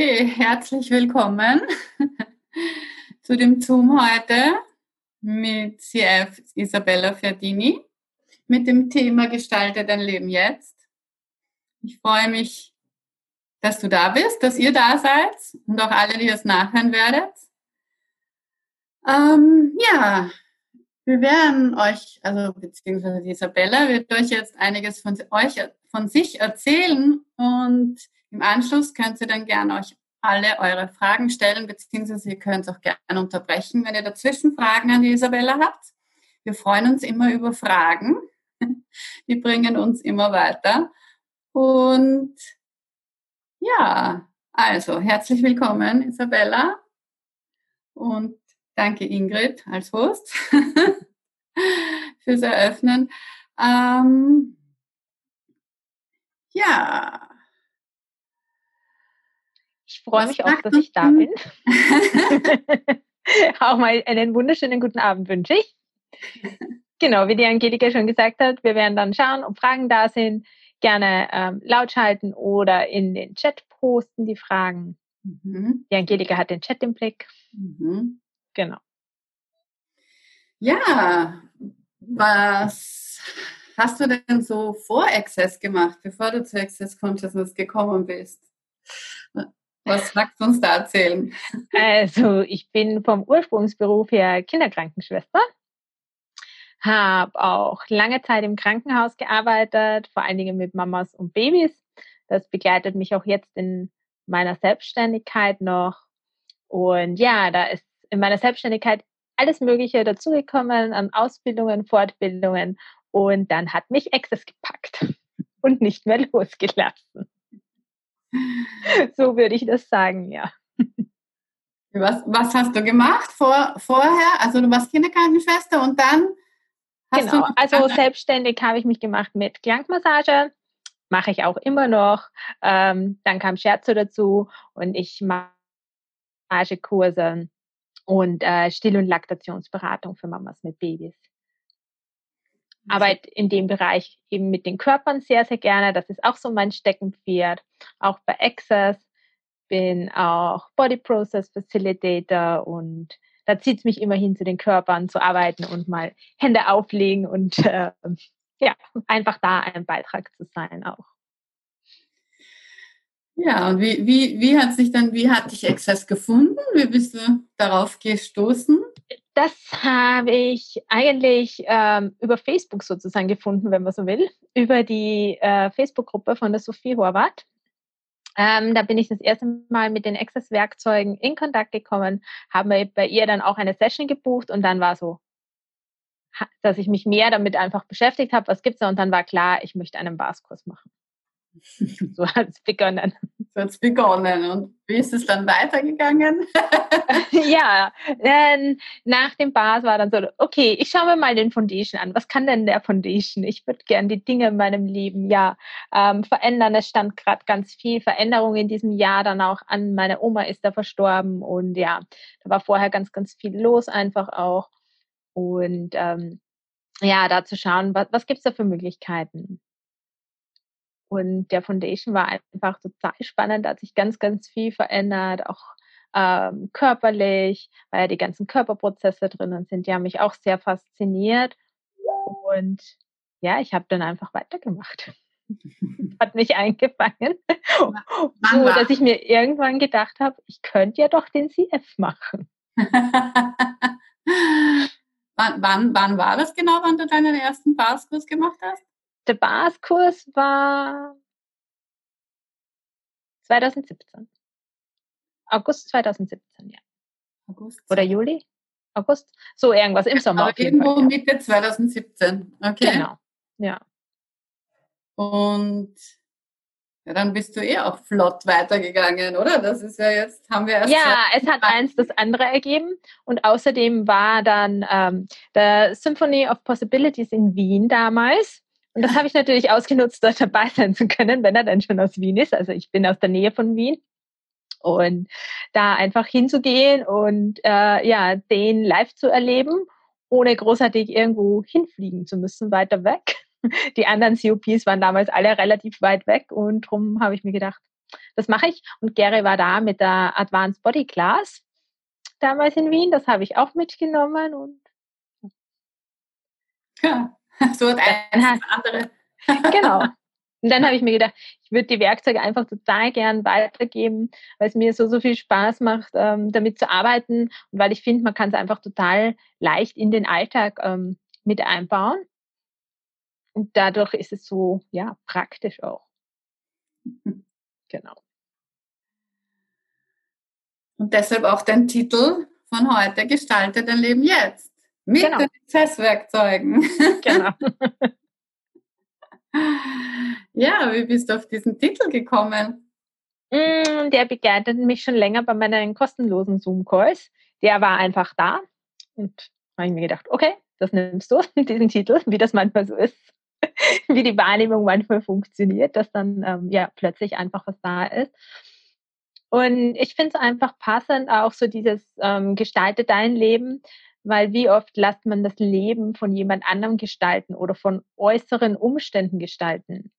Okay, herzlich willkommen zu dem Zoom heute mit CF Isabella Ferdini mit dem Thema Gestalte dein Leben jetzt. Ich freue mich, dass du da bist, dass ihr da seid und auch alle, die es nachhören werdet. Ähm, ja, wir werden euch, also beziehungsweise Isabella wird euch jetzt einiges von euch, von sich erzählen und im Anschluss könnt ihr dann gerne euch alle eure Fragen stellen, beziehungsweise ihr könnt auch gerne unterbrechen, wenn ihr dazwischen Fragen an die Isabella habt. Wir freuen uns immer über Fragen. Die bringen uns immer weiter. Und ja, also herzlich willkommen, Isabella. Und danke, Ingrid, als Host fürs Eröffnen. Ähm, ja. Ich freue mich auch, dass ich da bin. auch mal einen wunderschönen guten Abend wünsche ich. Genau, wie die Angelika schon gesagt hat, wir werden dann schauen, ob Fragen da sind. Gerne ähm, laut schalten oder in den Chat posten die Fragen. Mhm. Die Angelika hat den Chat im Blick. Mhm. Genau. Ja, was hast du denn so vor Access gemacht, bevor du zu Access Consciousness gekommen bist? Was magst du uns da erzählen? Also, ich bin vom Ursprungsberuf her Kinderkrankenschwester, habe auch lange Zeit im Krankenhaus gearbeitet, vor allen Dingen mit Mamas und Babys. Das begleitet mich auch jetzt in meiner Selbstständigkeit noch. Und ja, da ist in meiner Selbstständigkeit alles Mögliche dazugekommen an Ausbildungen, Fortbildungen und dann hat mich Access gepackt und nicht mehr losgelassen. So würde ich das sagen, ja. Was, was hast du gemacht vor, vorher? Also du warst Kinderkrankenschwester und dann hast genau, du also selbstständig habe ich mich gemacht mit Klangmassage, mache ich auch immer noch. Ähm, dann kam Scherzo dazu und ich mache Massagekurse und äh, Still- und Laktationsberatung für Mamas mit Babys. Arbeit in dem Bereich eben mit den Körpern sehr, sehr gerne. Das ist auch so mein Steckenpferd. Auch bei Access bin auch Body Process Facilitator und da zieht es mich immer hin, zu den Körpern zu arbeiten und mal Hände auflegen und äh, ja, einfach da ein Beitrag zu sein auch. Ja, und wie, wie, wie hat sich dann, wie hat dich Access gefunden? Wie bist du darauf gestoßen? Das habe ich eigentlich ähm, über Facebook sozusagen gefunden, wenn man so will, über die äh, Facebook-Gruppe von der Sophie Horvath. Ähm, da bin ich das erste Mal mit den Access-Werkzeugen in Kontakt gekommen, habe bei ihr dann auch eine Session gebucht und dann war so, dass ich mich mehr damit einfach beschäftigt habe, was gibt es da und dann war klar, ich möchte einen Baskurs machen. So hat es begonnen. So hat es begonnen. Und wie ist es dann weitergegangen? ja, äh, nach dem Bars war dann so, okay, ich schaue mir mal den Foundation an. Was kann denn der Foundation? Ich würde gern die Dinge in meinem Leben ja ähm, verändern. Es stand gerade ganz viel Veränderung in diesem Jahr dann auch an. Meine Oma ist da verstorben und ja, da war vorher ganz, ganz viel los einfach auch. Und ähm, ja, da zu schauen, was, was gibt es da für Möglichkeiten? Und der Foundation war einfach total spannend, da hat sich ganz, ganz viel verändert, auch ähm, körperlich, weil ja die ganzen Körperprozesse drinnen sind. Die haben mich auch sehr fasziniert. Und ja, ich habe dann einfach weitergemacht. hat mich eingefangen. so, dass ich mir irgendwann gedacht habe, ich könnte ja doch den CF machen. wann, wann, wann war das genau, wann du deinen ersten Passkurs gemacht hast? Der Baskurs war 2017. August 2017, ja. August. Oder Juli? August? So irgendwas im Sommer. Aber irgendwo Fall, ja. Mitte 2017. Okay. Genau. Ja. Und ja, dann bist du eh auch flott weitergegangen, oder? Das ist ja jetzt, haben wir erst. Ja, es hat eins das andere ergeben. Und außerdem war dann ähm, der Symphony of Possibilities in Wien damals. Und das habe ich natürlich ausgenutzt, dort dabei sein zu können, wenn er dann schon aus Wien ist. Also ich bin aus der Nähe von Wien. Und da einfach hinzugehen und äh, ja, den live zu erleben, ohne großartig irgendwo hinfliegen zu müssen, weiter weg. Die anderen COPs waren damals alle relativ weit weg und darum habe ich mir gedacht, das mache ich. Und Gary war da mit der Advanced Body Class damals in Wien. Das habe ich auch mitgenommen und ja, so hat eins das andere. genau. Und dann habe ich mir gedacht, ich würde die Werkzeuge einfach total gern weitergeben, weil es mir so, so viel Spaß macht, ähm, damit zu arbeiten und weil ich finde, man kann es einfach total leicht in den Alltag ähm, mit einbauen. Und dadurch ist es so, ja, praktisch auch. Genau. Und deshalb auch dein Titel von heute, Gestalte dein Leben jetzt. Mit genau. den Prozesswerkzeugen. Genau. ja, wie bist du auf diesen Titel gekommen? Mm, der begleitet mich schon länger bei meinen kostenlosen Zoom-Calls. Der war einfach da und habe ich mir gedacht, okay, das nimmst du, diesen Titel, wie das manchmal so ist, wie die Wahrnehmung manchmal funktioniert, dass dann ähm, ja plötzlich einfach was da ist. Und ich finde es einfach passend, auch so dieses ähm, Gestalte dein Leben, weil wie oft lässt man das Leben von jemand anderem gestalten oder von äußeren Umständen gestalten.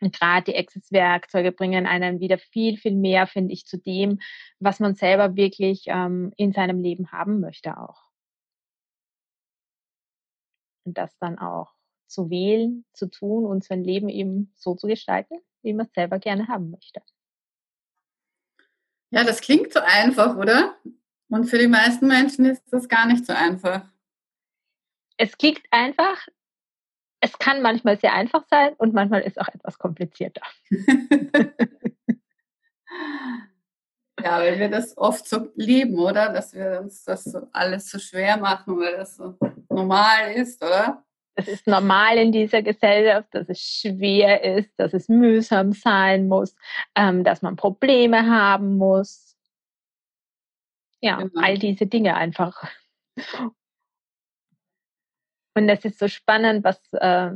Und gerade die Access-Werkzeuge bringen einen wieder viel, viel mehr, finde ich, zu dem, was man selber wirklich ähm, in seinem Leben haben möchte auch. Und das dann auch zu wählen, zu tun und sein Leben eben so zu gestalten, wie man es selber gerne haben möchte. Ja, das klingt so einfach, oder? Und für die meisten Menschen ist das gar nicht so einfach. Es klingt einfach. Es kann manchmal sehr einfach sein und manchmal ist auch etwas komplizierter. ja, weil wir das oft so lieben, oder? Dass wir uns das so alles so schwer machen, weil das so normal ist, oder? Es ist normal in dieser Gesellschaft, dass es schwer ist, dass es mühsam sein muss, ähm, dass man Probleme haben muss ja, genau. all diese Dinge einfach. Und das ist so spannend, was äh,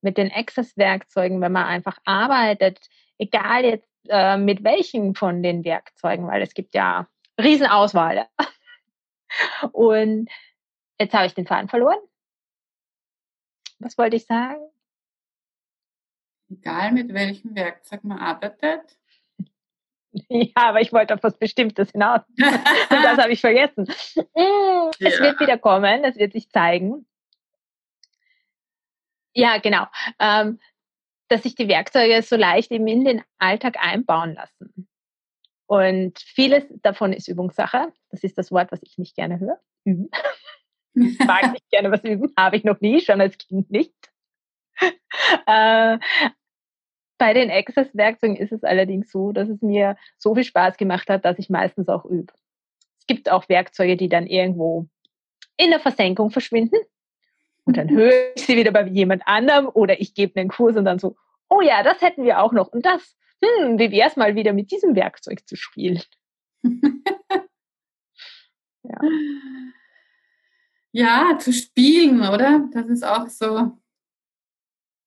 mit den Access-Werkzeugen, wenn man einfach arbeitet, egal jetzt äh, mit welchen von den Werkzeugen, weil es gibt ja Riesenauswahl. Und jetzt habe ich den Faden verloren. Was wollte ich sagen? Egal mit welchem Werkzeug man arbeitet, Ja, aber ich wollte auf was Bestimmtes hinaus. Und das habe ich vergessen. Mm, es ja. wird wieder kommen, es wird sich zeigen. Ja, genau. Ähm, dass sich die Werkzeuge so leicht eben in den Alltag einbauen lassen. Und vieles davon ist Übungssache. Das ist das Wort, was ich nicht gerne höre. Üben. Ich mag nicht gerne was üben. Habe ich noch nie, schon als Kind nicht. Äh, bei den Access-Werkzeugen ist es allerdings so, dass es mir so viel Spaß gemacht hat, dass ich meistens auch übe. Es gibt auch Werkzeuge, die dann irgendwo in der Versenkung verschwinden. Und dann höre ich sie wieder bei jemand anderem oder ich gebe einen Kurs und dann so, oh ja, das hätten wir auch noch. Und das, hm, wie wäre es mal wieder mit diesem Werkzeug zu spielen? ja. ja, zu spielen, oder? Das ist auch so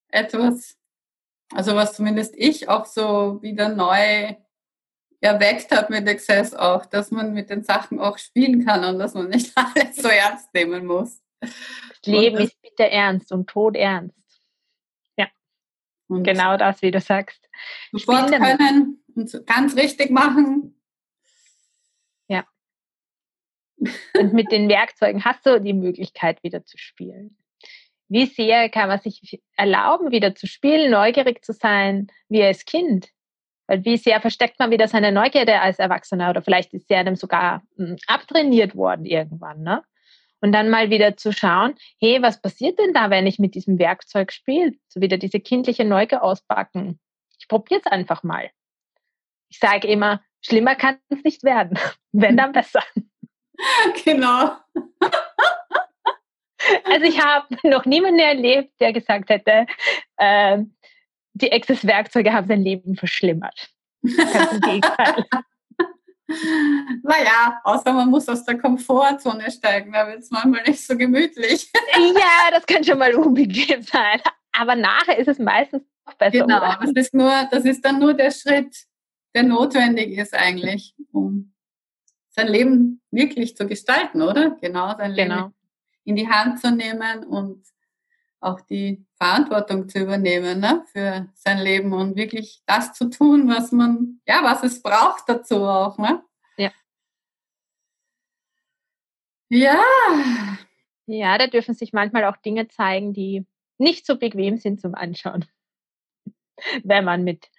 etwas, also was zumindest ich auch so wieder neu erweckt hat mit Access auch, dass man mit den Sachen auch spielen kann und dass man nicht alles so ernst nehmen muss. Das Leben das, ist bitter ernst und Tod ernst. Ja. Und genau das, wie du sagst. Sofort Spielen können und ganz richtig machen. Ja. Und mit den Werkzeugen hast du die Möglichkeit, wieder zu spielen wie sehr kann man sich erlauben, wieder zu spielen, neugierig zu sein, wie als Kind? Weil wie sehr versteckt man wieder seine Neugierde als Erwachsener oder vielleicht ist sie einem sogar hm, abtrainiert worden irgendwann, ne? Und dann mal wieder zu schauen, hey, was passiert denn da, wenn ich mit diesem Werkzeug spiele? So wieder diese kindliche Neugier auspacken. Ich probiere es einfach mal. Ich sage immer, schlimmer kann es nicht werden. Wenn, dann besser. Genau. Also ich habe noch niemanden erlebt, der gesagt hätte, äh, die Access-Werkzeuge haben sein Leben verschlimmert. Ganz im Gegenteil. Naja, außer man muss aus der Komfortzone steigen, da wird es manchmal nicht so gemütlich. Ja, das kann schon mal unbequem sein. Aber nachher ist es meistens noch besser. Genau, das ist, nur, das ist dann nur der Schritt, der notwendig ist eigentlich, um sein Leben wirklich zu gestalten, oder? Genau, sein Leben genau in die Hand zu nehmen und auch die Verantwortung zu übernehmen ne, für sein Leben und wirklich das zu tun, was man, ja, was es braucht dazu auch. Ne? Ja. Ja. Ja, da dürfen sich manchmal auch Dinge zeigen, die nicht so bequem sind zum Anschauen, wenn man mit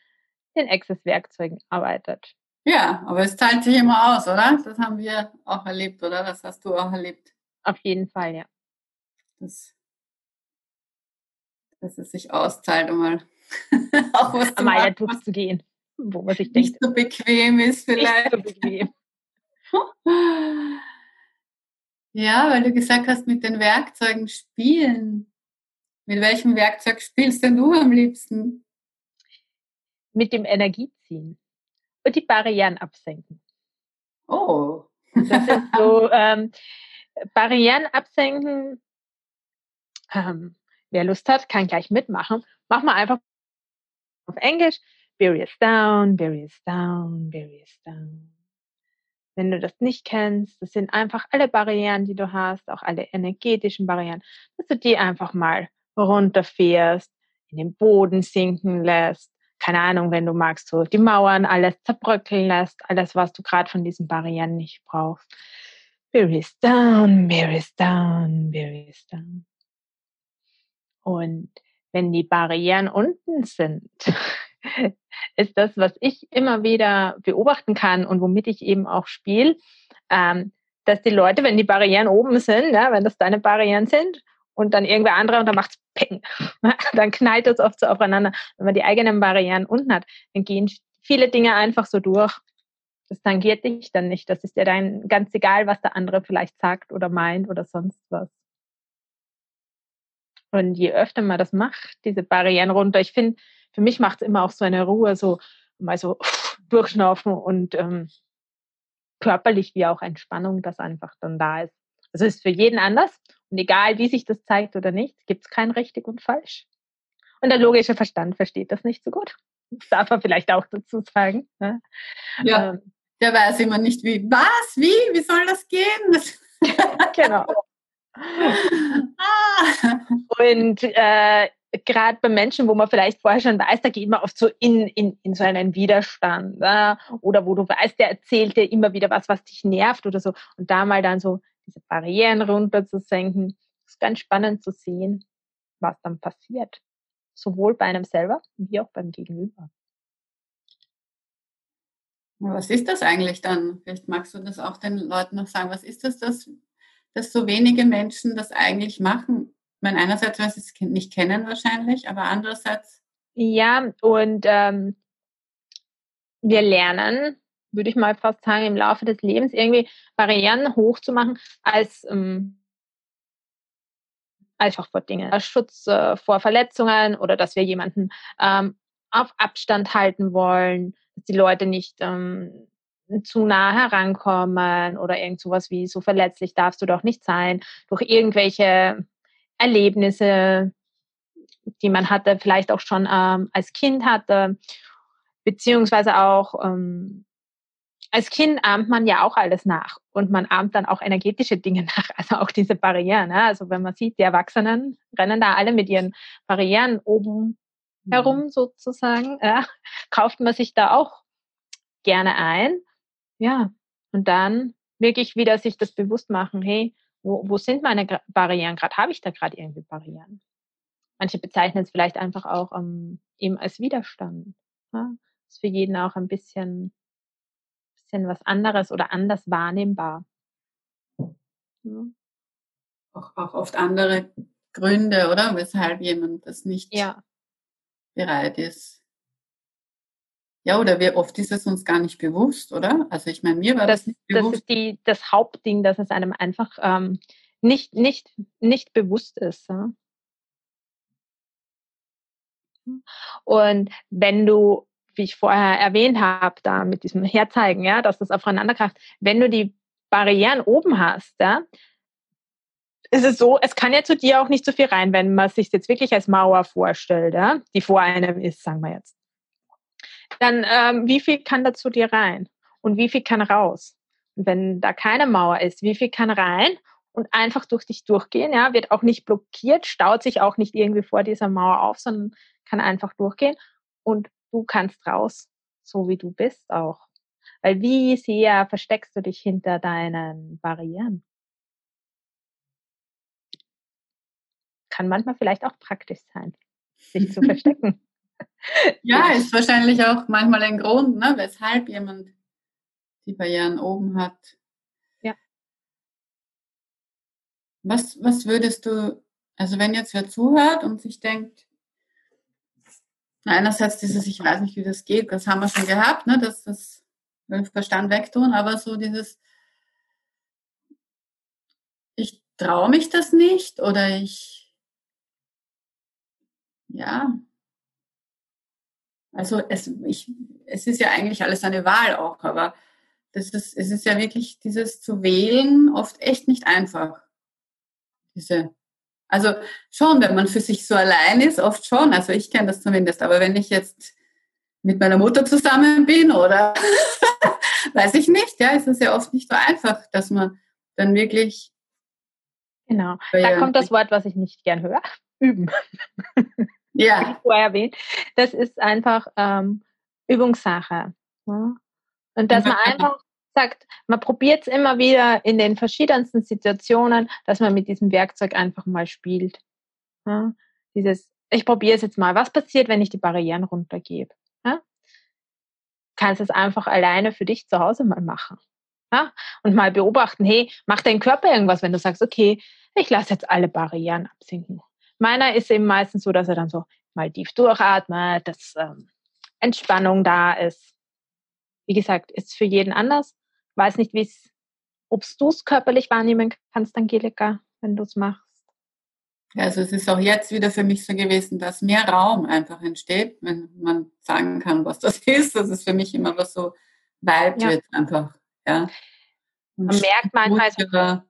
den Access-Werkzeugen arbeitet. Ja, aber es zahlt sich immer aus, oder? Das haben wir auch erlebt, oder? Das hast du auch erlebt. Auf jeden Fall, ja. Das, dass es sich auszahlt, um mal auch was zu Mal durchzugehen, wo man sich nicht denkt. so bequem ist vielleicht. Nicht so bequem. ja, weil du gesagt hast, mit den Werkzeugen spielen. Mit welchem Werkzeug spielst denn du am liebsten? Mit dem Energieziehen und die Barrieren absenken. Oh. Das ist so, ähm, Barrieren absenken. Ähm, wer Lust hat, kann gleich mitmachen. Mach mal einfach auf Englisch. Barriers down, barriers down, barriers down. Wenn du das nicht kennst, das sind einfach alle Barrieren, die du hast, auch alle energetischen Barrieren, dass du die einfach mal runterfährst, in den Boden sinken lässt, keine Ahnung, wenn du magst, so die Mauern, alles zerbröckeln lässt, alles, was du gerade von diesen Barrieren nicht brauchst. Berries down, berries down, berries down. Und wenn die Barrieren unten sind, ist das, was ich immer wieder beobachten kann und womit ich eben auch spiele, ähm, dass die Leute, wenn die Barrieren oben sind, ja, wenn das deine Barrieren sind, und dann irgendwer andere und dann macht's peng. dann knallt das oft so aufeinander. Wenn man die eigenen Barrieren unten hat, dann gehen viele Dinge einfach so durch. Das tangiert dich dann nicht. Das ist dir dann ganz egal, was der andere vielleicht sagt oder meint oder sonst was. Und je öfter man das macht, diese Barrieren runter, ich finde, für mich macht es immer auch so eine Ruhe, so mal so durchschnaufen und ähm, körperlich wie auch Entspannung, das einfach dann da ist. Also ist für jeden anders und egal, wie sich das zeigt oder nicht, gibt es kein richtig und falsch. Und der logische Verstand versteht das nicht so gut. Das darf er vielleicht auch dazu sagen. Ne? Ja, ähm, der weiß immer nicht wie. Was? Wie? Wie soll das gehen? genau. ah. Und äh, gerade bei Menschen, wo man vielleicht vorher schon weiß, da geht man oft so in, in, in so einen Widerstand. Ja? Oder wo du weißt, der erzählt dir immer wieder was, was dich nervt oder so. Und da mal dann so diese Barrieren runterzusenken. Ist ganz spannend zu sehen, was dann passiert. Sowohl bei einem selber wie auch beim Gegenüber. Was ist das eigentlich dann? Vielleicht magst du das auch den Leuten noch sagen. Was ist das, dass, dass so wenige Menschen das eigentlich machen? Ich meine, einerseits, weil sie es nicht kennen wahrscheinlich, aber andererseits. Ja, und ähm, wir lernen würde ich mal fast sagen, im Laufe des Lebens irgendwie Barrieren hochzumachen als ähm, einfach vor Dingen. Schutz äh, vor Verletzungen oder dass wir jemanden ähm, auf Abstand halten wollen, dass die Leute nicht ähm, zu nah herankommen oder irgend sowas wie so verletzlich darfst du doch nicht sein durch irgendwelche Erlebnisse, die man hatte, vielleicht auch schon ähm, als Kind hatte, beziehungsweise auch ähm, als Kind ahmt man ja auch alles nach und man ahmt dann auch energetische Dinge nach, also auch diese Barrieren. Ne? Also wenn man sieht, die Erwachsenen rennen da alle mit ihren Barrieren oben. Herum sozusagen, ja, kauft man sich da auch gerne ein. Ja, und dann wirklich wieder sich das bewusst machen, hey, wo, wo sind meine Barrieren gerade? Habe ich da gerade irgendwie Barrieren? Manche bezeichnen es vielleicht einfach auch um, ähm, eben als Widerstand. Ja? Ist für jeden auch ein bisschen bisschen was anderes oder anders wahrnehmbar. Ja. Auch, auch oft andere Gründe, oder? Weshalb jemand das nicht ja. Bereit ist. Ja, oder wie oft ist es uns gar nicht bewusst, oder? Also ich meine, mir war das, das nicht bewusst. Das ist die, das Hauptding, dass es einem einfach ähm, nicht, nicht, nicht bewusst ist. Ja? Und wenn du wie ich vorher erwähnt habe, da mit diesem Herzeigen, ja, dass das aufeinander kracht. Wenn du die Barrieren oben hast, ja, ist es so, es kann ja zu dir auch nicht so viel rein, wenn man sich jetzt wirklich als Mauer vorstellt, ja, die vor einem ist, sagen wir jetzt. Dann, ähm, wie viel kann da zu dir rein? Und wie viel kann raus? Und wenn da keine Mauer ist, wie viel kann rein? und einfach durch dich durchgehen, ja, wird auch nicht blockiert, staut sich auch nicht irgendwie vor dieser Mauer auf, sondern kann einfach durchgehen und du kannst raus, so wie du bist auch. Weil wie sehr versteckst du dich hinter deinen Barrieren? Kann manchmal vielleicht auch praktisch sein, sich zu verstecken. ja, ist wahrscheinlich auch manchmal ein Grund, ne, weshalb jemand die Barrieren oben hat. Ja. Was, was würdest du, also wenn jetzt wer zuhört und sich denkt, einerseits dieses, ich weiß nicht, wie das geht, das haben wir schon gehabt, ne, dass das Verstand wegtun, aber so dieses, ich traue mich das nicht oder ich, ja, also es, ich, es ist ja eigentlich alles eine Wahl auch, aber das ist, es ist ja wirklich dieses zu wählen oft echt nicht einfach. Diese, also schon, wenn man für sich so allein ist, oft schon. Also ich kenne das zumindest. Aber wenn ich jetzt mit meiner Mutter zusammen bin oder weiß ich nicht, ja, ist es ja oft nicht so einfach, dass man dann wirklich. Genau. Da kommt das Wort, was ich nicht gern höre. Üben. Ja. vorher erwähnt. Das ist einfach ähm, Übungssache. Ja? Und dass man einfach sagt, man probiert es immer wieder in den verschiedensten Situationen, dass man mit diesem Werkzeug einfach mal spielt. Ja? Dieses, ich probiere es jetzt mal. Was passiert, wenn ich die Barrieren runtergebe? Ja? Kannst es einfach alleine für dich zu Hause mal machen. Ja? Und mal beobachten, hey, macht dein Körper irgendwas, wenn du sagst, okay, ich lasse jetzt alle Barrieren absinken. Meiner ist eben meistens so, dass er dann so mal tief durchatmet, dass ähm, Entspannung da ist. Wie gesagt, ist für jeden anders. Weiß nicht, wie es, ob du es körperlich wahrnehmen kannst, Angelika, wenn du es machst. Ja, also es ist auch jetzt wieder für mich so gewesen, dass mehr Raum einfach entsteht, wenn man sagen kann, was das ist. Das ist für mich immer was so weit ja. wird einfach. Ja. Und man merkt manchmal,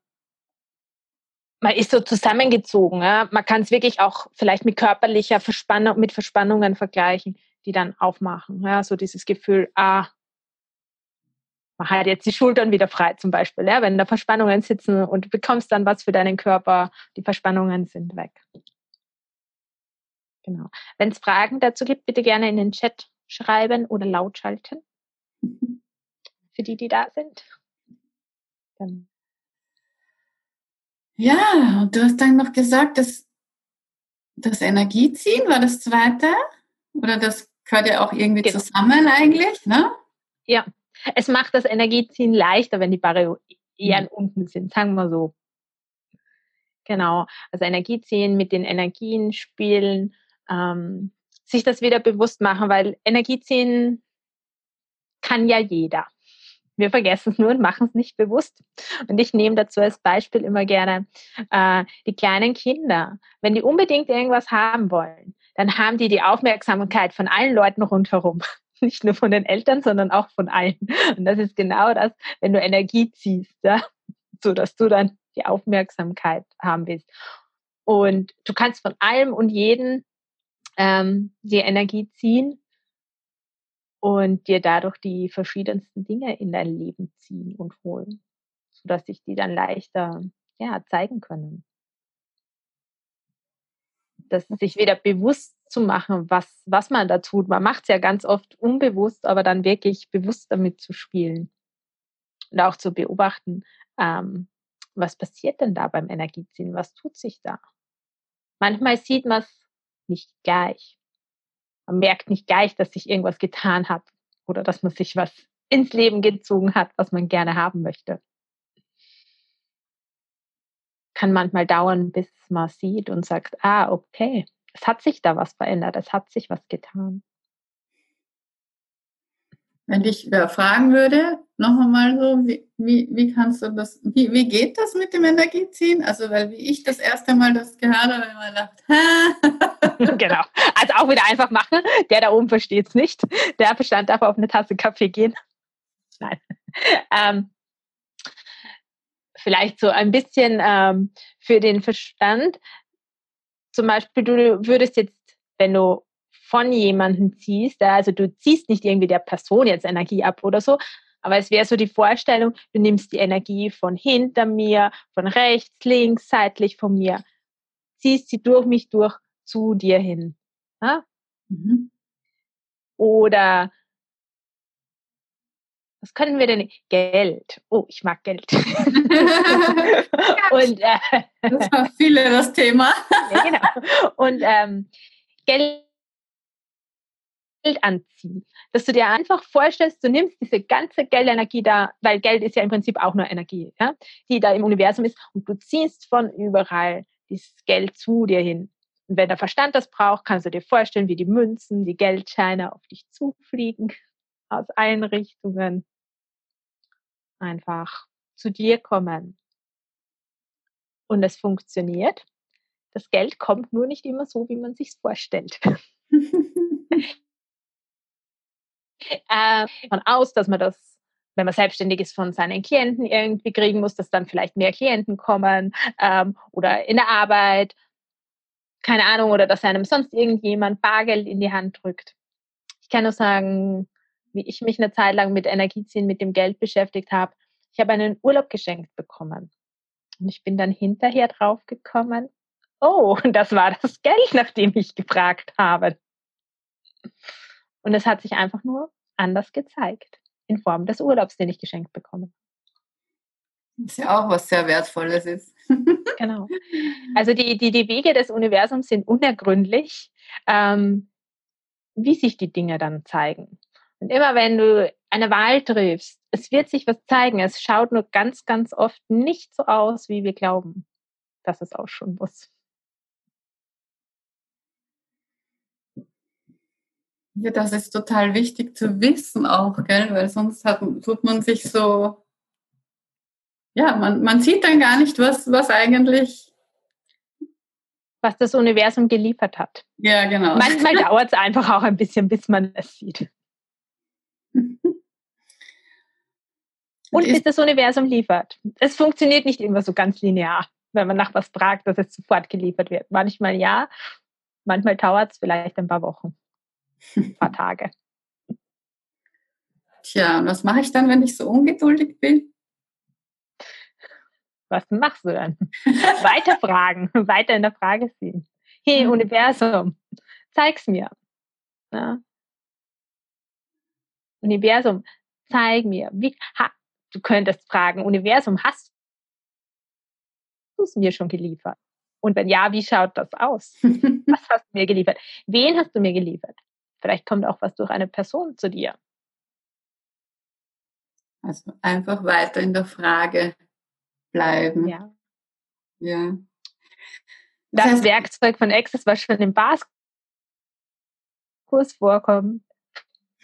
man ist so zusammengezogen. Ja? Man kann es wirklich auch vielleicht mit körperlicher Verspannung, mit Verspannungen vergleichen, die dann aufmachen. Ja? So dieses Gefühl, ah, man hat jetzt die Schultern wieder frei zum Beispiel, ja? wenn da Verspannungen sitzen und du bekommst dann was für deinen Körper, die Verspannungen sind weg. Genau. Wenn es Fragen dazu gibt, bitte gerne in den Chat schreiben oder laut schalten. Für die, die da sind. Dann ja, und du hast dann noch gesagt, dass das Energieziehen war das zweite? Oder das gehört ja auch irgendwie genau. zusammen eigentlich, ne? Ja, es macht das Energieziehen leichter, wenn die Barrieren mhm. unten sind, sagen wir so. Genau, also Energieziehen mit den Energien spielen, ähm, sich das wieder bewusst machen, weil Energieziehen kann ja jeder. Wir vergessen es nur und machen es nicht bewusst. Und ich nehme dazu als Beispiel immer gerne äh, die kleinen Kinder. Wenn die unbedingt irgendwas haben wollen, dann haben die die Aufmerksamkeit von allen Leuten rundherum. Nicht nur von den Eltern, sondern auch von allen. Und das ist genau das, wenn du Energie ziehst, ja? so dass du dann die Aufmerksamkeit haben willst. Und du kannst von allem und jeden ähm, die Energie ziehen und dir dadurch die verschiedensten Dinge in dein Leben ziehen und holen, sodass sich die dann leichter ja, zeigen können. Das sich wieder bewusst zu machen, was, was man da tut. Man macht es ja ganz oft unbewusst, aber dann wirklich bewusst damit zu spielen. Und auch zu beobachten, ähm, was passiert denn da beim Energieziehen? Was tut sich da? Manchmal sieht man es nicht gleich man merkt nicht gleich, dass sich irgendwas getan hat oder dass man sich was ins Leben gezogen hat, was man gerne haben möchte. Kann manchmal dauern, bis man sieht und sagt, ah, okay, es hat sich da was verändert, es hat sich was getan. Wenn dich wer fragen würde, noch einmal so, wie, wie, wie kannst du das, wie, wie geht das mit dem Energieziehen? Also, weil wie ich das erste Mal das gehört habe, ich mir gedacht, genau. Also auch wieder einfach machen. Der da oben versteht es nicht. Der Verstand darf auf eine Tasse Kaffee gehen. Nein. Ähm, vielleicht so ein bisschen ähm, für den Verstand. Zum Beispiel, du würdest jetzt, wenn du von jemandem ziehst, also du ziehst nicht irgendwie der Person jetzt Energie ab oder so, Aber es wäre so die Vorstellung, du nimmst die Energie von hinter mir, von rechts, links, seitlich von mir, ziehst sie durch mich durch zu dir hin. Ja? Mhm. Oder was können wir denn? Geld. Oh, ich mag Geld. und äh, das war viele das Thema. ja, genau. Und ähm, Geld anziehen. Dass du dir einfach vorstellst, du nimmst diese ganze Geldenergie da, weil Geld ist ja im Prinzip auch nur Energie, ja, die da im Universum ist, und du ziehst von überall dieses Geld zu dir hin. Und wenn der Verstand das braucht, kannst du dir vorstellen, wie die Münzen, die Geldscheine auf dich zufliegen aus allen Richtungen einfach zu dir kommen. Und es funktioniert. Das Geld kommt nur nicht immer so, wie man sich vorstellt. äh, von aus, dass man das, wenn man selbstständig ist, von seinen Klienten irgendwie kriegen muss, dass dann vielleicht mehr Klienten kommen ähm, oder in der Arbeit, keine Ahnung, oder dass einem sonst irgendjemand Bargeld in die Hand drückt. Ich kann nur sagen, wie ich mich eine Zeit lang mit Energieziehen, mit dem Geld beschäftigt habe. Ich habe einen Urlaub geschenkt bekommen. Und ich bin dann hinterher draufgekommen, oh, das war das Geld, nach dem ich gefragt habe. Und es hat sich einfach nur anders gezeigt, in Form des Urlaubs, den ich geschenkt bekomme. Was ja auch was sehr Wertvolles ist. genau. Also die, die, die Wege des Universums sind unergründlich, ähm, wie sich die Dinge dann zeigen. Und immer wenn du eine Wahl triffst, es wird sich was zeigen. Es schaut nur ganz, ganz oft nicht so aus, wie wir glauben, dass es auch schon muss. Ja, das ist total wichtig zu wissen auch, gell? weil sonst hat, tut man sich so, ja, man, man sieht dann gar nicht, was, was eigentlich was das Universum geliefert hat. Ja, genau. Manchmal dauert es einfach auch ein bisschen, bis man es sieht. Und bis das Universum liefert. Es funktioniert nicht immer so ganz linear, wenn man nach was fragt, dass es sofort geliefert wird. Manchmal ja, manchmal dauert es vielleicht ein paar Wochen, ein paar Tage. Tja, und was mache ich dann, wenn ich so ungeduldig bin? Was machst du dann? weiter fragen, weiter in der Frage ziehen. Hey, mhm. Universum, zeig's mir. Ja. Universum, zeig mir. Wie, ha, du könntest fragen, Universum, hast du es mir schon geliefert? Und wenn ja, wie schaut das aus? was hast du mir geliefert? Wen hast du mir geliefert? Vielleicht kommt auch was durch eine Person zu dir. Also einfach weiter in der Frage bleiben. Ja. Ja. Das, das heißt, Werkzeug von Access, was schon im Baskurs vorkommt.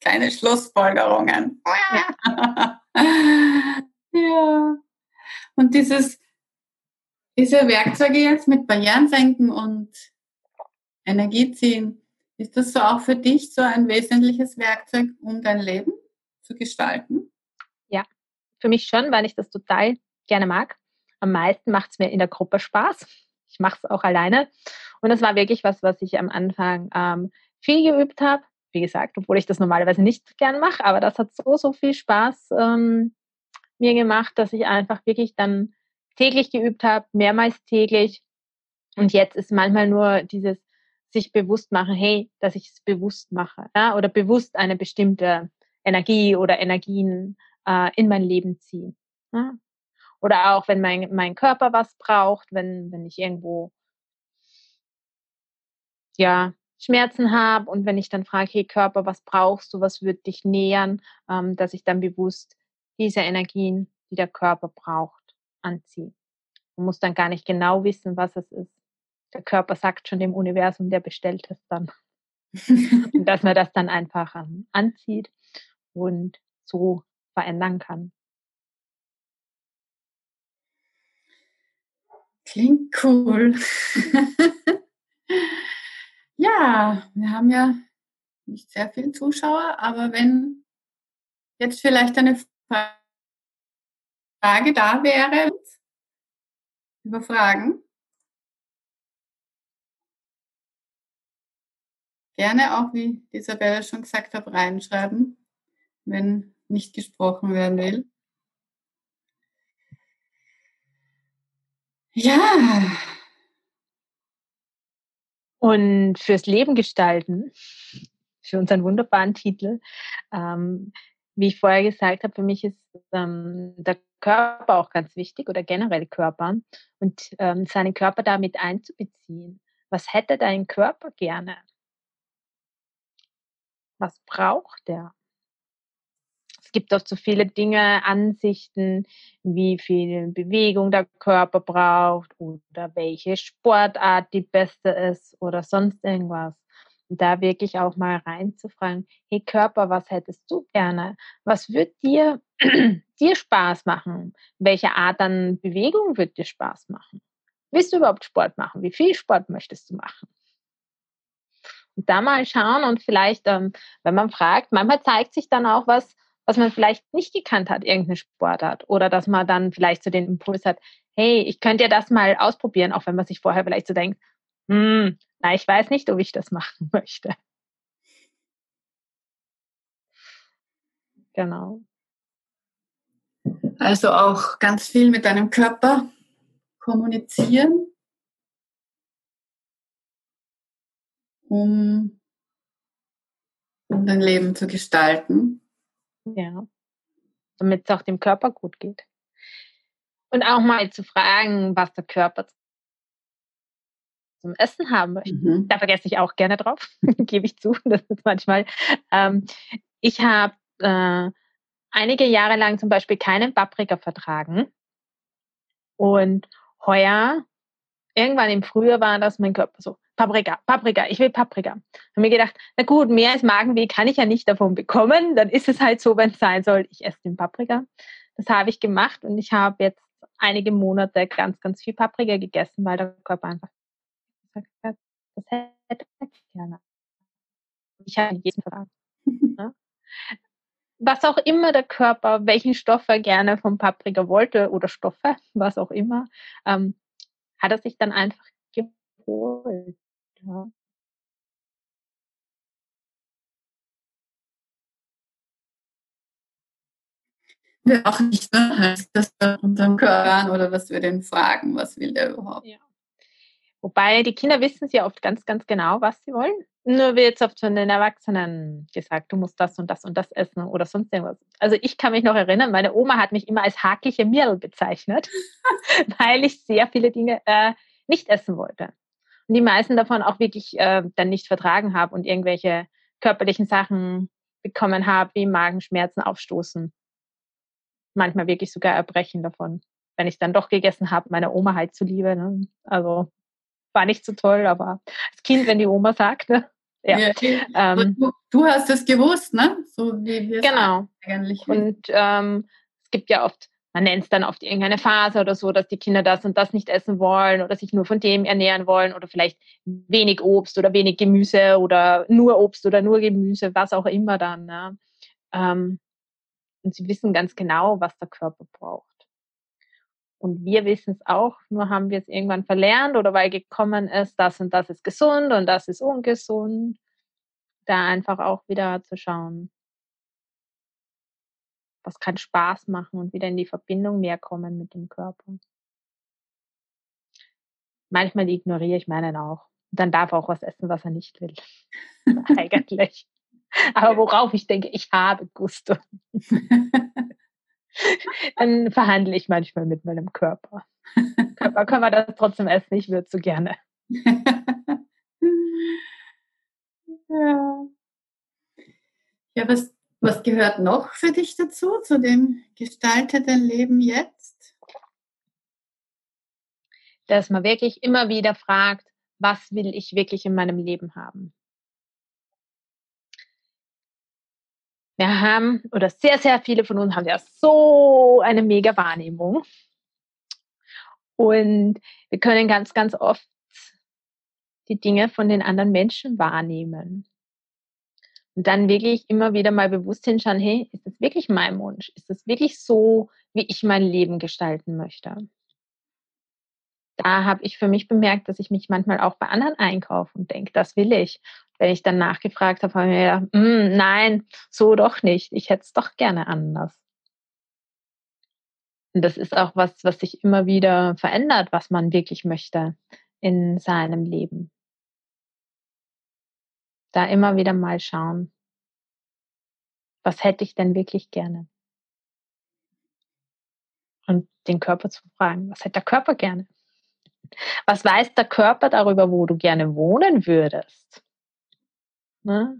Keine Schlussfolgerungen. Ja. ja. Und dieses, diese Werkzeuge jetzt mit Barrieren senken und Energie ziehen, ist das so auch für dich so ein wesentliches Werkzeug, um dein Leben zu gestalten? Für mich schon, weil ich das total gerne mag. Am meisten macht es mir in der Gruppe Spaß. Ich mache es auch alleine. Und das war wirklich was, was ich am Anfang ähm, viel geübt habe. Wie gesagt, obwohl ich das normalerweise nicht gern mache, aber das hat so, so viel Spaß ähm, mir gemacht, dass ich einfach wirklich dann täglich geübt habe, mehrmals täglich. Und jetzt ist manchmal nur dieses sich bewusst machen, hey, dass ich es bewusst mache, ja, oder bewusst eine bestimmte Energie oder Energien äh, in mein Leben ziehen. Ne? Oder auch, wenn mein, mein Körper was braucht, wenn, wenn ich irgendwo ja, Schmerzen habe und wenn ich dann frage, hey Körper, was brauchst du, was wird dich nähern, ähm, dass ich dann bewusst diese Energien, die der Körper braucht, anziehe. Man muss dann gar nicht genau wissen, was es ist. Der Körper sagt schon dem Universum, der bestellt es dann. und dass man das dann einfach ähm, anzieht und so verändern kann. Klingt cool. ja, wir haben ja nicht sehr viele Zuschauer, aber wenn jetzt vielleicht eine Frage da wäre, über Fragen, gerne auch, wie Isabella schon gesagt hat, reinschreiben. wenn nicht gesprochen werden will. Ja. Und fürs Leben gestalten, für unseren wunderbaren Titel, ähm, wie ich vorher gesagt habe, für mich ist ähm, der Körper auch ganz wichtig oder generell Körper und ähm, seinen Körper damit einzubeziehen. Was hätte dein Körper gerne? Was braucht der? Gibt auch so viele Dinge, Ansichten, wie viel Bewegung der Körper braucht oder welche Sportart die beste ist oder sonst irgendwas. Und da wirklich auch mal reinzufragen, hey Körper, was hättest du gerne? Was wird dir, dir Spaß machen? Welche Art an Bewegung wird dir Spaß machen? Willst du überhaupt Sport machen? Wie viel Sport möchtest du machen? Und da mal schauen und vielleicht, ähm, wenn man fragt, manchmal zeigt sich dann auch was, was man vielleicht nicht gekannt hat, irgendeine Sportart. Oder dass man dann vielleicht so den Impuls hat, hey, ich könnte ja das mal ausprobieren, auch wenn man sich vorher vielleicht so denkt, hm, na, ich weiß nicht, ob ich das machen möchte. Genau. Also auch ganz viel mit deinem Körper kommunizieren, um, um dein Leben zu gestalten. Ja, damit es auch dem Körper gut geht. Und auch mal zu fragen, was der Körper zum Essen haben möchte. Mhm. Da vergesse ich auch gerne drauf, gebe ich zu. Das ist manchmal. Ähm, ich habe äh, einige Jahre lang zum Beispiel keinen Paprika vertragen. Und heuer, irgendwann im Frühjahr war das mein Körper so, Paprika, Paprika, ich will Paprika. Habe mir gedacht, na gut, mehr als Magenweh kann ich ja nicht davon bekommen. Dann ist es halt so, wenn es sein soll, ich esse den Paprika. Das habe ich gemacht und ich habe jetzt einige Monate ganz, ganz viel Paprika gegessen, weil der Körper einfach gesagt hat, das hätte ich gerne. Ich habe jeden Tag. Ne? Was auch immer der Körper, welchen Stoff er gerne vom Paprika wollte oder Stoffe, was auch immer, ähm, hat er sich dann einfach geholt. Ja. Wir auch nicht, ne? heißt das bei unserem Körper oder was wir den fragen, was will der überhaupt? Ja. Wobei die Kinder wissen ja oft ganz, ganz genau, was sie wollen. Nur wird jetzt oft von den Erwachsenen gesagt, du musst das und das und das essen oder sonst irgendwas. Also ich kann mich noch erinnern, meine Oma hat mich immer als hakliche Mirl bezeichnet, weil ich sehr viele Dinge äh, nicht essen wollte. Und die meisten davon auch wirklich äh, dann nicht vertragen habe und irgendwelche körperlichen Sachen bekommen habe, wie Magenschmerzen, Aufstoßen. Manchmal wirklich sogar Erbrechen davon, wenn ich dann doch gegessen habe, meiner Oma halt zuliebe. Ne? Also war nicht so toll, aber als Kind, wenn die Oma sagt, ne? Ja. ja ähm, du, du, hast es gewusst, ne? So wie wir genau. eigentlich. Und ähm, es gibt ja oft man nennt es dann oft irgendeine Phase oder so, dass die Kinder das und das nicht essen wollen oder sich nur von dem ernähren wollen oder vielleicht wenig Obst oder wenig Gemüse oder nur Obst oder nur Gemüse, was auch immer dann. Ne? Ähm, und sie wissen ganz genau, was der Körper braucht. Und wir wissen es auch, nur haben wir es irgendwann verlernt oder weil gekommen ist, das und das ist gesund und das ist ungesund. Da einfach auch wieder zu schauen, was kann Spaß machen und wieder in die Verbindung mehr kommen mit dem Körper. Manchmal ignoriere ich meinen auch. dann darf er auch was essen, was er nicht will. Eigentlich. Aber worauf ich denke, ich habe Gusto. dann verhandle ich manchmal mit meinem Körper. Körper, können wir das trotzdem essen? Ich würde so gerne. ja. Ja, was was gehört noch für dich dazu, zu dem gestalteten Leben jetzt? Dass man wirklich immer wieder fragt, was will ich wirklich in meinem Leben haben? Wir haben, oder sehr, sehr viele von uns haben ja so eine mega Wahrnehmung. Und wir können ganz, ganz oft die Dinge von den anderen Menschen wahrnehmen. Und dann wirklich immer wieder mal bewusst hinschauen, hey, ist das wirklich mein Wunsch? Ist das wirklich so, wie ich mein Leben gestalten möchte? Da habe ich für mich bemerkt, dass ich mich manchmal auch bei anderen einkaufe und denke, das will ich. wenn ich dann nachgefragt habe, habe ich mir gedacht, mm, nein, so doch nicht. Ich hätte es doch gerne anders. Und das ist auch was, was sich immer wieder verändert, was man wirklich möchte in seinem Leben. Da immer wieder mal schauen, was hätte ich denn wirklich gerne? Und den Körper zu fragen, was hätte der Körper gerne? Was weiß der Körper darüber, wo du gerne wohnen würdest? Ne?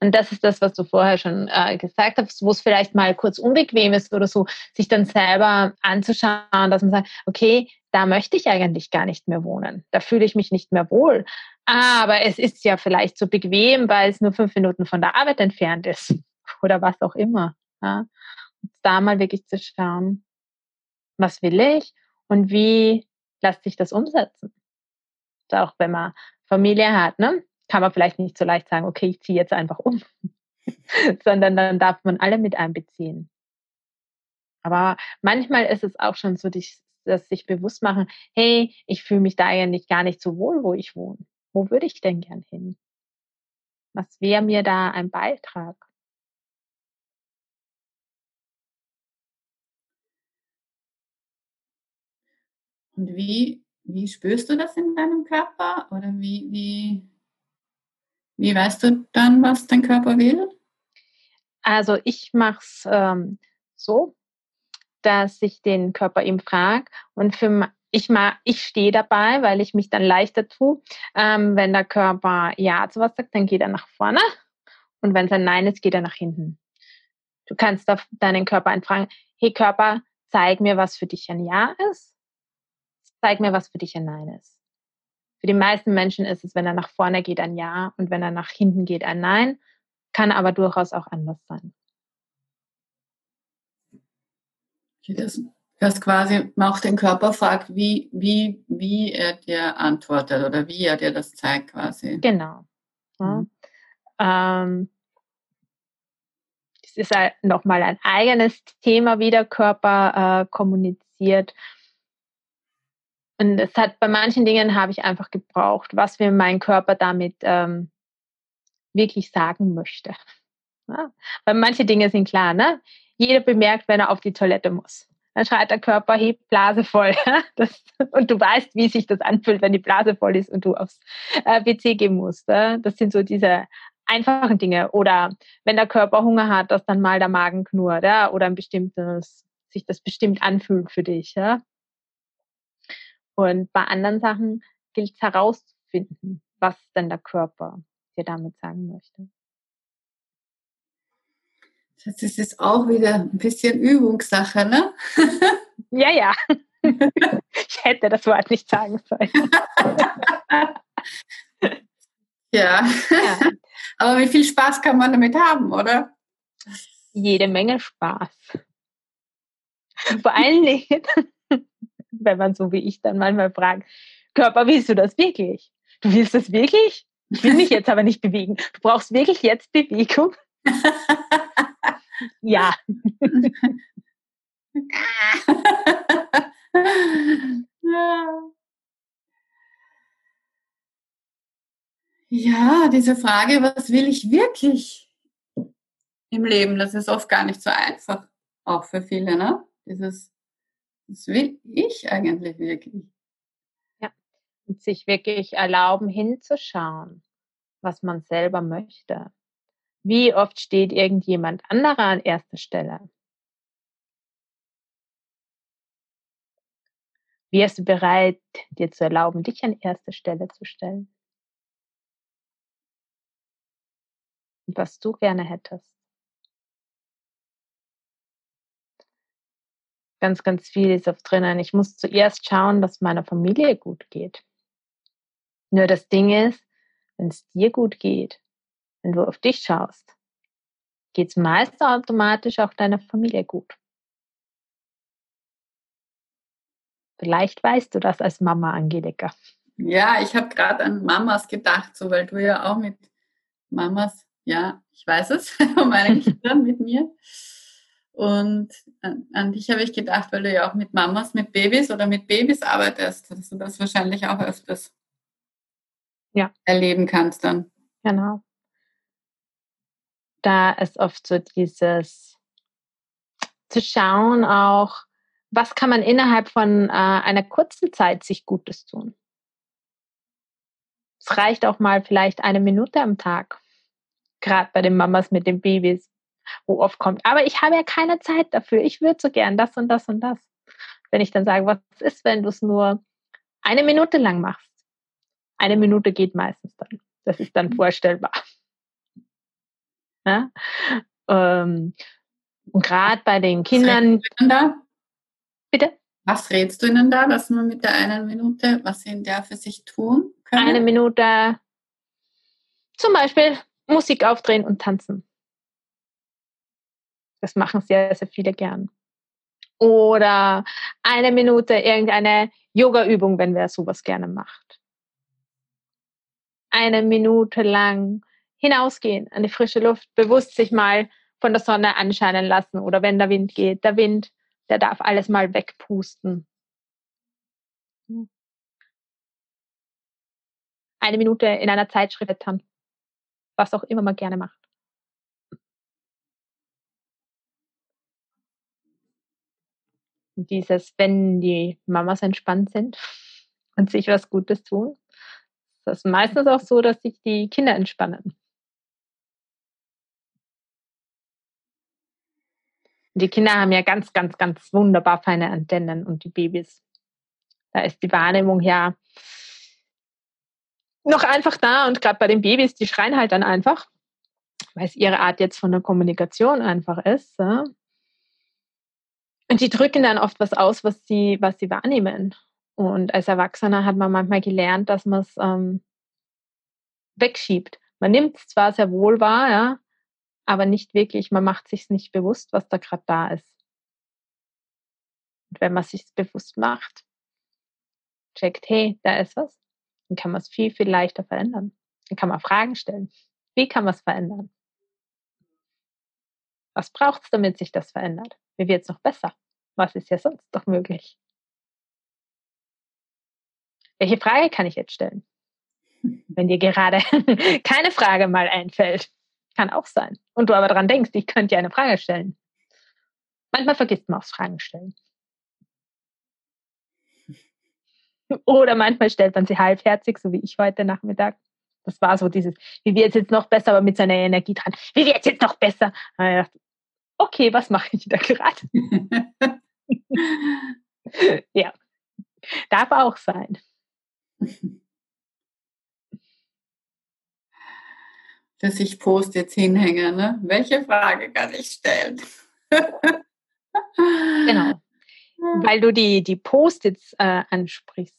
Und das ist das, was du vorher schon äh, gesagt hast, wo es vielleicht mal kurz unbequem ist oder so, sich dann selber anzuschauen, dass man sagt, okay, da möchte ich eigentlich gar nicht mehr wohnen. Da fühle ich mich nicht mehr wohl. Aber es ist ja vielleicht so bequem, weil es nur fünf Minuten von der Arbeit entfernt ist oder was auch immer. Ja? Und da mal wirklich zu schauen, was will ich und wie lässt sich das umsetzen? Auch wenn man Familie hat, ne? kann man vielleicht nicht so leicht sagen, okay, ich ziehe jetzt einfach um, sondern dann darf man alle mit einbeziehen. Aber manchmal ist es auch schon so, dass sich bewusst machen, hey, ich fühle mich da eigentlich gar nicht so wohl, wo ich wohne. Wo würde ich denn gern hin? Was wäre mir da ein Beitrag? Und wie, wie spürst du das in deinem Körper? Oder wie, wie, wie weißt du dann, was dein Körper will? Also ich mache es ähm, so, dass ich den Körper eben frage und für ich mal, ich stehe dabei, weil ich mich dann leichter tue. Ähm, wenn der Körper Ja zu was sagt, dann geht er nach vorne. Und wenn es ein Nein ist, geht er nach hinten. Du kannst auf deinen Körper einfragen, hey Körper, zeig mir, was für dich ein Ja ist. Zeig mir, was für dich ein Nein ist. Für die meisten Menschen ist es, wenn er nach vorne geht, ein Ja und wenn er nach hinten geht, ein Nein. Kann aber durchaus auch anders sein. Das, das quasi auch den Körper fragt, wie, wie, wie er dir antwortet oder wie er dir das zeigt quasi. Genau. Ja. Mhm. Ähm, das ist halt nochmal ein eigenes Thema, wie der Körper äh, kommuniziert. Und es hat bei manchen Dingen habe ich einfach gebraucht, was mir mein Körper damit ähm, wirklich sagen möchte. Ja? Weil manche Dinge sind klar, ne? Jeder bemerkt, wenn er auf die Toilette muss. Dann schreit der Körper, heb Blase voll. Das, und du weißt, wie sich das anfühlt, wenn die Blase voll ist und du aufs äh, WC gehen musst. Das sind so diese einfachen Dinge. Oder wenn der Körper Hunger hat, dass dann mal der Magen knurrt ja? oder ein bestimmtes, sich das bestimmt anfühlt für dich. Ja? Und bei anderen Sachen gilt es herauszufinden, was denn der Körper dir damit sagen möchte. Das ist auch wieder ein bisschen Übungssache, ne? ja, ja. Ich hätte das Wort nicht sagen sollen. ja. ja. Aber wie viel Spaß kann man damit haben, oder? Jede Menge Spaß. Vor allen Dingen, wenn man so wie ich dann manchmal fragt, Körper, willst du das wirklich? Du willst das wirklich? Ich will mich jetzt aber nicht bewegen. Du brauchst wirklich jetzt Bewegung? ja. Ja, diese Frage, was will ich wirklich im Leben, das ist oft gar nicht so einfach, auch für viele, ne? Dieses das will ich eigentlich wirklich. Ja, und sich wirklich erlauben hinzuschauen, was man selber möchte. Wie oft steht irgendjemand anderer an erster Stelle? Wärst du bereit, dir zu erlauben, dich an erste Stelle zu stellen? Und was du gerne hättest? ganz, ganz viel ist oft drinnen. Ich muss zuerst schauen, dass meiner Familie gut geht. Nur das Ding ist, wenn es dir gut geht, wenn du auf dich schaust, geht es meist automatisch auch deiner Familie gut. Vielleicht weißt du das als Mama, Angelika. Ja, ich habe gerade an Mamas gedacht, so weil du ja auch mit Mamas, ja, ich weiß es, meine Kinder mit mir. Und an, an dich habe ich gedacht, weil du ja auch mit Mamas, mit Babys oder mit Babys arbeitest, dass du das wahrscheinlich auch öfters ja. erleben kannst dann. Genau. Da ist oft so dieses zu schauen auch, was kann man innerhalb von äh, einer kurzen Zeit sich Gutes tun. Es reicht auch mal vielleicht eine Minute am Tag, gerade bei den Mamas mit den Babys, wo oft kommt, aber ich habe ja keine Zeit dafür, ich würde so gern das und das und das. Wenn ich dann sage, was ist, wenn du es nur eine Minute lang machst? Eine Minute geht meistens dann. Das ist dann mhm. vorstellbar. Ja? Ähm, und gerade bei den Kindern. Bitte? Was rätst du ihnen da, dass man mit der einen Minute, was sie in der für sich tun können? Eine Minute zum Beispiel Musik aufdrehen und tanzen. Das machen sehr, sehr viele gern. Oder eine Minute irgendeine Yoga-Übung, wenn wer sowas gerne macht. Eine Minute lang hinausgehen an die frische Luft, bewusst sich mal von der Sonne anscheinen lassen oder wenn der Wind geht, der Wind, der darf alles mal wegpusten. Eine Minute in einer Zeitschrift blättern, was auch immer man gerne macht. dieses, wenn die Mamas entspannt sind und sich was Gutes tun, das ist meistens auch so, dass sich die Kinder entspannen. Die Kinder haben ja ganz, ganz, ganz wunderbar feine Antennen und die Babys. Da ist die Wahrnehmung ja noch einfach da und gerade bei den Babys, die schreien halt dann einfach, weil es ihre Art jetzt von der Kommunikation einfach ist. Ja? Und die drücken dann oft was aus, was sie, was sie wahrnehmen. Und als Erwachsener hat man manchmal gelernt, dass man es ähm, wegschiebt. Man nimmt es zwar sehr wohl wahr, ja, aber nicht wirklich, man macht sich nicht bewusst, was da gerade da ist. Und wenn man sich bewusst macht, checkt, hey, da ist was, dann kann man es viel, viel leichter verändern. Dann kann man Fragen stellen. Wie kann man es verändern? Was braucht es, damit sich das verändert? Wie wird es noch besser? Was ist ja sonst doch möglich? Welche Frage kann ich jetzt stellen? Wenn dir gerade keine Frage mal einfällt. Kann auch sein. Und du aber daran denkst, ich könnte dir eine Frage stellen. Manchmal vergisst man auch Fragen stellen. Oder manchmal stellt man sie halbherzig, so wie ich heute Nachmittag. Das war so dieses, wie wird es jetzt noch besser, aber mit seiner Energie dran. Wie wird es jetzt noch besser? okay, was mache ich da gerade? ja, darf auch sein. Dass ich Post jetzt hinhänge, ne? Welche Frage kann ich stellen? genau. Weil du die, die Post-its äh, ansprichst.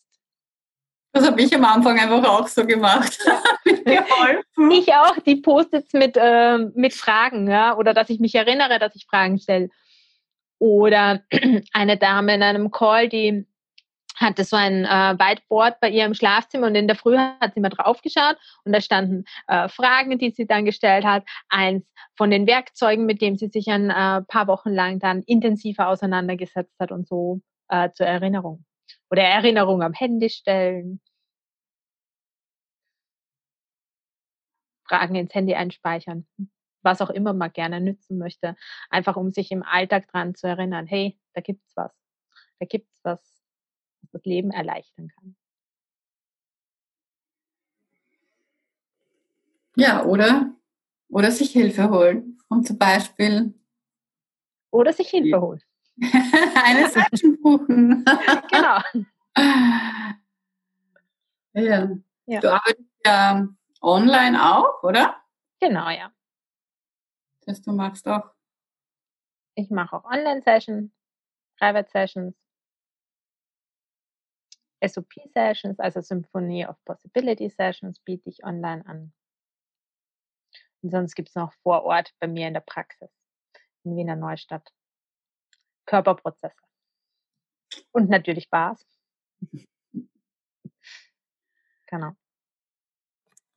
Das habe ich am Anfang einfach auch so gemacht. ich auch, die Post-its mit, äh, mit Fragen, ja, oder dass ich mich erinnere, dass ich Fragen stelle. Oder eine Dame in einem Call, die hatte so ein äh, Whiteboard bei ihr im Schlafzimmer und in der Früh hat sie mal draufgeschaut und da standen äh, Fragen, die sie dann gestellt hat. Eins von den Werkzeugen, mit dem sie sich ein äh, paar Wochen lang dann intensiver auseinandergesetzt hat und so äh, zur Erinnerung. Oder Erinnerung am Handy stellen. Fragen ins Handy einspeichern. Was auch immer man gerne nützen möchte. Einfach um sich im Alltag dran zu erinnern, hey, da gibt's was. Da gibt's was, was das Leben erleichtern kann. Ja, oder, oder sich Hilfe holen. Und zum Beispiel. Oder sich Hilfe holen. Eine Session buchen. genau. Ja. ja. Du arbeitest ja online auch, oder? Genau, ja. Das du machst auch. Ich mache auch Online-Sessions, Private-Sessions, SOP-Sessions, also Symphony of Possibility-Sessions biete ich online an. Und sonst gibt es noch vor Ort bei mir in der Praxis in Wiener Neustadt. Körperprozesse. Und natürlich Bars. Genau.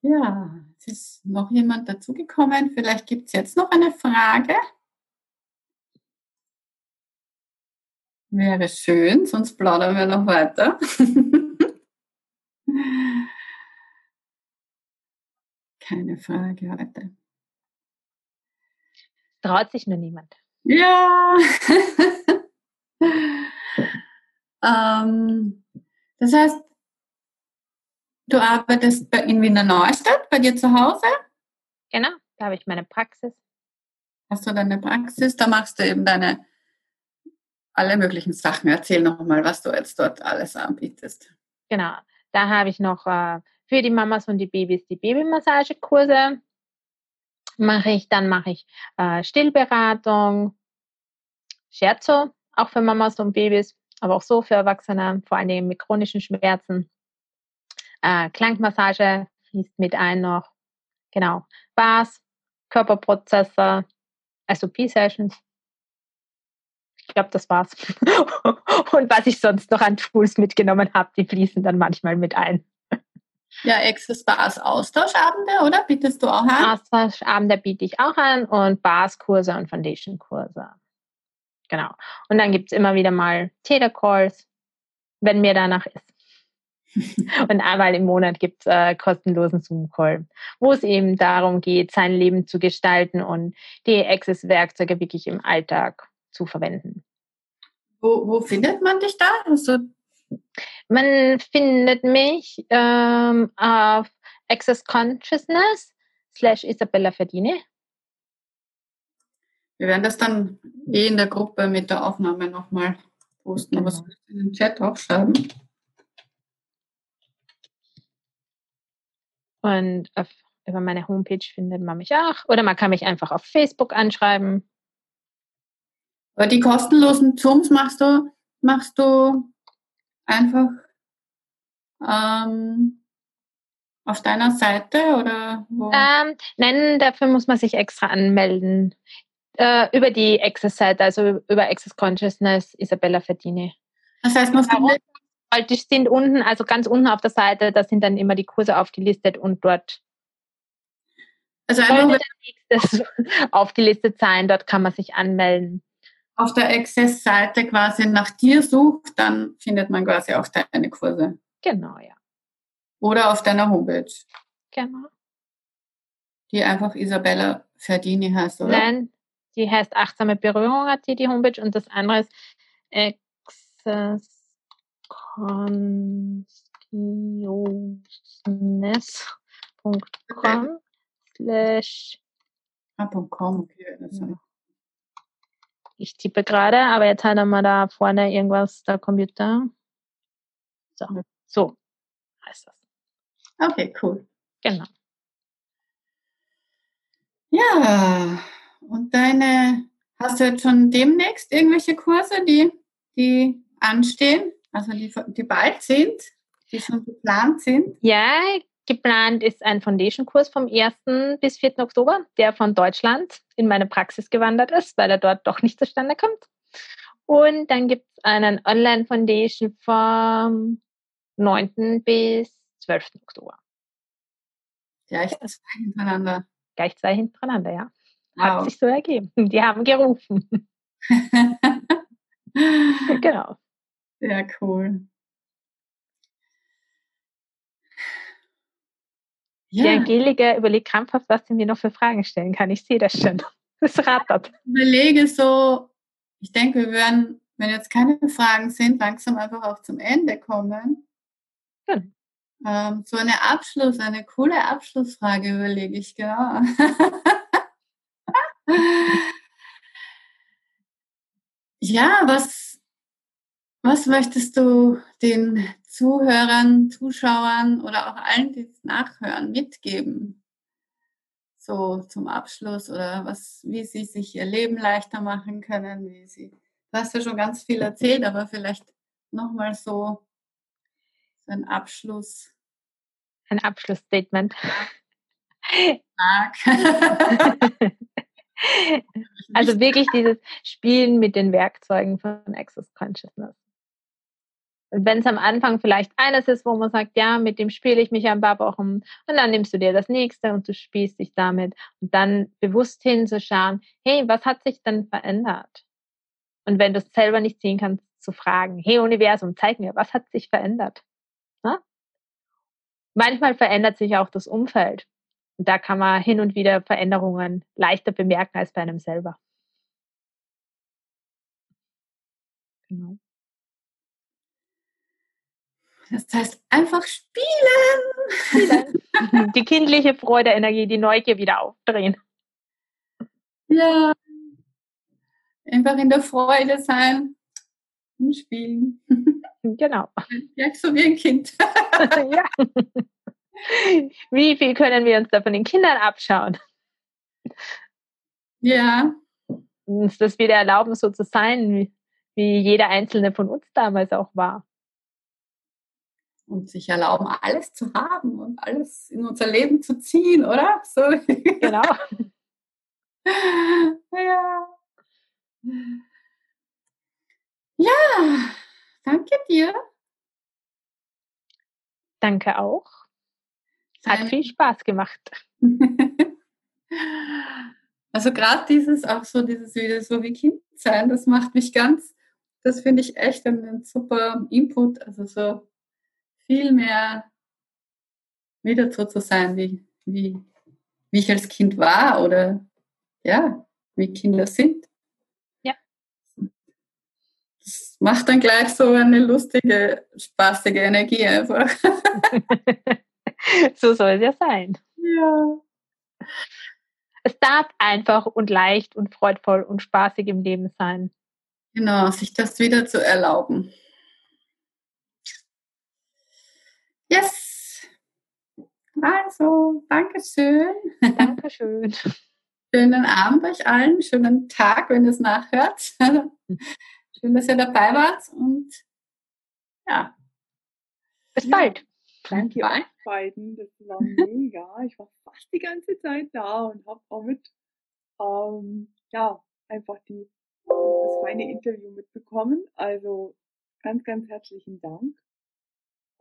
Ja, es ist noch jemand dazugekommen. Vielleicht gibt es jetzt noch eine Frage. Wäre schön, sonst plaudern wir noch weiter. keine Frage heute. Traut sich nur niemand. Ja. ähm, das heißt, du arbeitest in Wiener Neustadt bei dir zu Hause? Genau, da habe ich meine Praxis. Hast du deine Praxis? Da machst du eben deine alle möglichen Sachen. Erzähl nochmal, was du jetzt dort alles anbietest. Genau, da habe ich noch äh, für die Mamas und die Babys die Babymassagekurse. Mache ich, dann mache ich äh, Stillberatung, Scherzo, auch für Mamas und Babys, aber auch so für Erwachsene, vor Dingen mit chronischen Schmerzen. Äh, Klangmassage fließt mit ein noch. Genau. Bars, Körperprozesse, SOP-Sessions. Glaube, das war's. und was ich sonst noch an Tools mitgenommen habe, die fließen dann manchmal mit ein. Ja, Access Bars Austauschabende, oder? Bietest du auch an? Austauschabende biete ich auch an und Bars-Kurse und Foundation-Kurse. Genau. Und dann gibt es immer wieder mal Telecalls, wenn mir danach ist. und einmal im Monat gibt es äh, kostenlosen Zoom-Call, wo es eben darum geht, sein Leben zu gestalten und die Access-Werkzeuge wirklich im Alltag zu verwenden. Wo, wo findet man dich da? Also man findet mich ähm, auf Access Consciousness slash Isabella Verdine. Wir werden das dann eh in der Gruppe mit der Aufnahme nochmal posten, aber genau. in den Chat aufschreiben. Und auf, über meine Homepage findet man mich auch. Oder man kann mich einfach auf Facebook anschreiben. Aber die kostenlosen Zooms machst du, machst du einfach ähm, auf deiner Seite oder wo? Ähm, nein, dafür muss man sich extra anmelden. Äh, über die Access-Seite, also über Access Consciousness, Isabella Verdini. Das heißt, musst du die sind unten, also ganz unten auf der Seite, da sind dann immer die Kurse aufgelistet und dort also einfach nächstes aufgelistet sein, dort kann man sich anmelden. Auf der Access-Seite quasi nach dir sucht, dann findet man quasi auch deine Kurse. Genau, ja. Oder auf deiner Homepage. Genau. Die einfach Isabella Ferdini heißt, oder? Nein, die heißt Achtsame Berührung, hat die, die Homepage, und das andere ist Access consciousness.com slash ah, .com, okay. Ja. Ich tippe gerade, aber jetzt hat er mal da vorne irgendwas, der Computer. So, so heißt das. Okay, cool. Genau. Ja, und deine, hast du jetzt schon demnächst irgendwelche Kurse, die, die anstehen? Also die, die bald sind, die schon geplant sind? Ja, geplant ist ein Foundation-Kurs vom 1. bis 4. Oktober, der von Deutschland in meine Praxis gewandert ist, weil er dort doch nicht zustande kommt. Und dann gibt es einen Online-Foundation vom 9. bis 12. Oktober. Gleich zwei hintereinander. Gleich zwei hintereinander, ja. Hat wow. sich so ergeben. Die haben gerufen. genau. Sehr cool. Ja. Die Angelika überlegt krampfhaft, was sie mir noch für Fragen stellen kann. Ich sehe das schon. Das rattert. Ich überlege so, ich denke, wir werden, wenn jetzt keine Fragen sind, langsam einfach auch zum Ende kommen. Hm. Ähm, so eine Abschluss, eine coole Abschlussfrage überlege ich, genau. ja, was, was möchtest du den Zuhörern, Zuschauern oder auch allen, die es nachhören, mitgeben? So zum Abschluss oder was, wie sie sich ihr Leben leichter machen können, wie sie, du hast ja schon ganz viel erzählt, aber vielleicht nochmal so, so ein Abschluss. Ein Abschlussstatement. also wirklich dieses Spielen mit den Werkzeugen von Access Consciousness. Und wenn es am Anfang vielleicht eines ist, wo man sagt, ja, mit dem spiele ich mich ein paar Wochen und dann nimmst du dir das nächste und du spielst dich damit und dann bewusst hinzuschauen, hey, was hat sich denn verändert? Und wenn du es selber nicht sehen kannst, zu fragen, hey Universum, zeig mir, was hat sich verändert? Na? Manchmal verändert sich auch das Umfeld. da kann man hin und wieder Veränderungen leichter bemerken als bei einem selber. Genau. Das heißt einfach spielen. spielen. Die kindliche Freude, Energie, die Neugier wieder aufdrehen. Ja. Einfach in der Freude sein und spielen. Genau. Ja, so wie ein Kind. ja. Wie viel können wir uns da von den Kindern abschauen? Ja. Uns das wieder erlauben, so zu sein, wie, wie jeder einzelne von uns damals auch war und sich erlauben, alles zu haben und alles in unser Leben zu ziehen, oder? So. Genau. ja. Ja, danke dir. Danke auch. Hat Dein viel Spaß gemacht. also gerade dieses, auch so dieses wieder so wie Kind sein, das macht mich ganz, das finde ich echt einen super Input. Also so viel mehr wieder so zu sein, wie, wie, wie ich als Kind war oder ja, wie Kinder sind. Ja. Das macht dann gleich so eine lustige, spaßige Energie einfach. so soll es ja sein. Ja. Es darf einfach und leicht und freudvoll und spaßig im Leben sein. Genau, sich das wieder zu erlauben. Yes. Also, Dankeschön. Dankeschön. Schönen Abend euch allen, schönen Tag, wenn ihr es nachhört. Schön, dass ihr dabei wart und ja. Bis bald. Danke euch beiden, das war mega. Ich war fast die ganze Zeit da und habe auch mit, ähm, ja, einfach die, das feine Interview mitbekommen. Also ganz, ganz herzlichen Dank.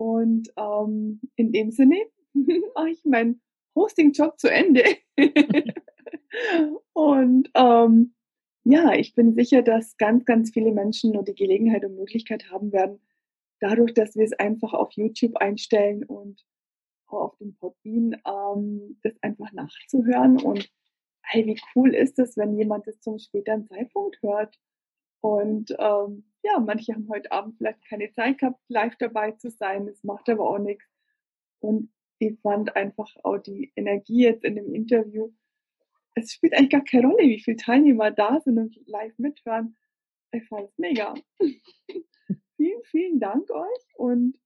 Und ähm, in dem Sinne mache ich meinen Hosting-Job zu Ende. und ähm, ja, ich bin sicher, dass ganz, ganz viele Menschen nur die Gelegenheit und Möglichkeit haben werden, dadurch, dass wir es einfach auf YouTube einstellen und auf dem Podbean, ähm, das einfach nachzuhören. Und hey, wie cool ist es, wenn jemand das zum späteren Zeitpunkt hört und ähm, ja, manche haben heute Abend vielleicht keine Zeit gehabt, live dabei zu sein. Das macht aber auch nichts. Und ich fand einfach auch die Energie jetzt in dem Interview. Es spielt eigentlich gar keine Rolle, wie viele Teilnehmer da sind und live mithören. Ich fand es mega. vielen, vielen Dank euch. Und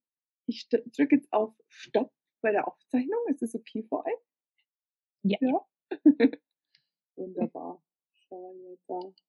ich drücke jetzt auf Stopp bei der Aufzeichnung. Ist es okay für euch? Ja. ja? Wunderbar. So, jetzt,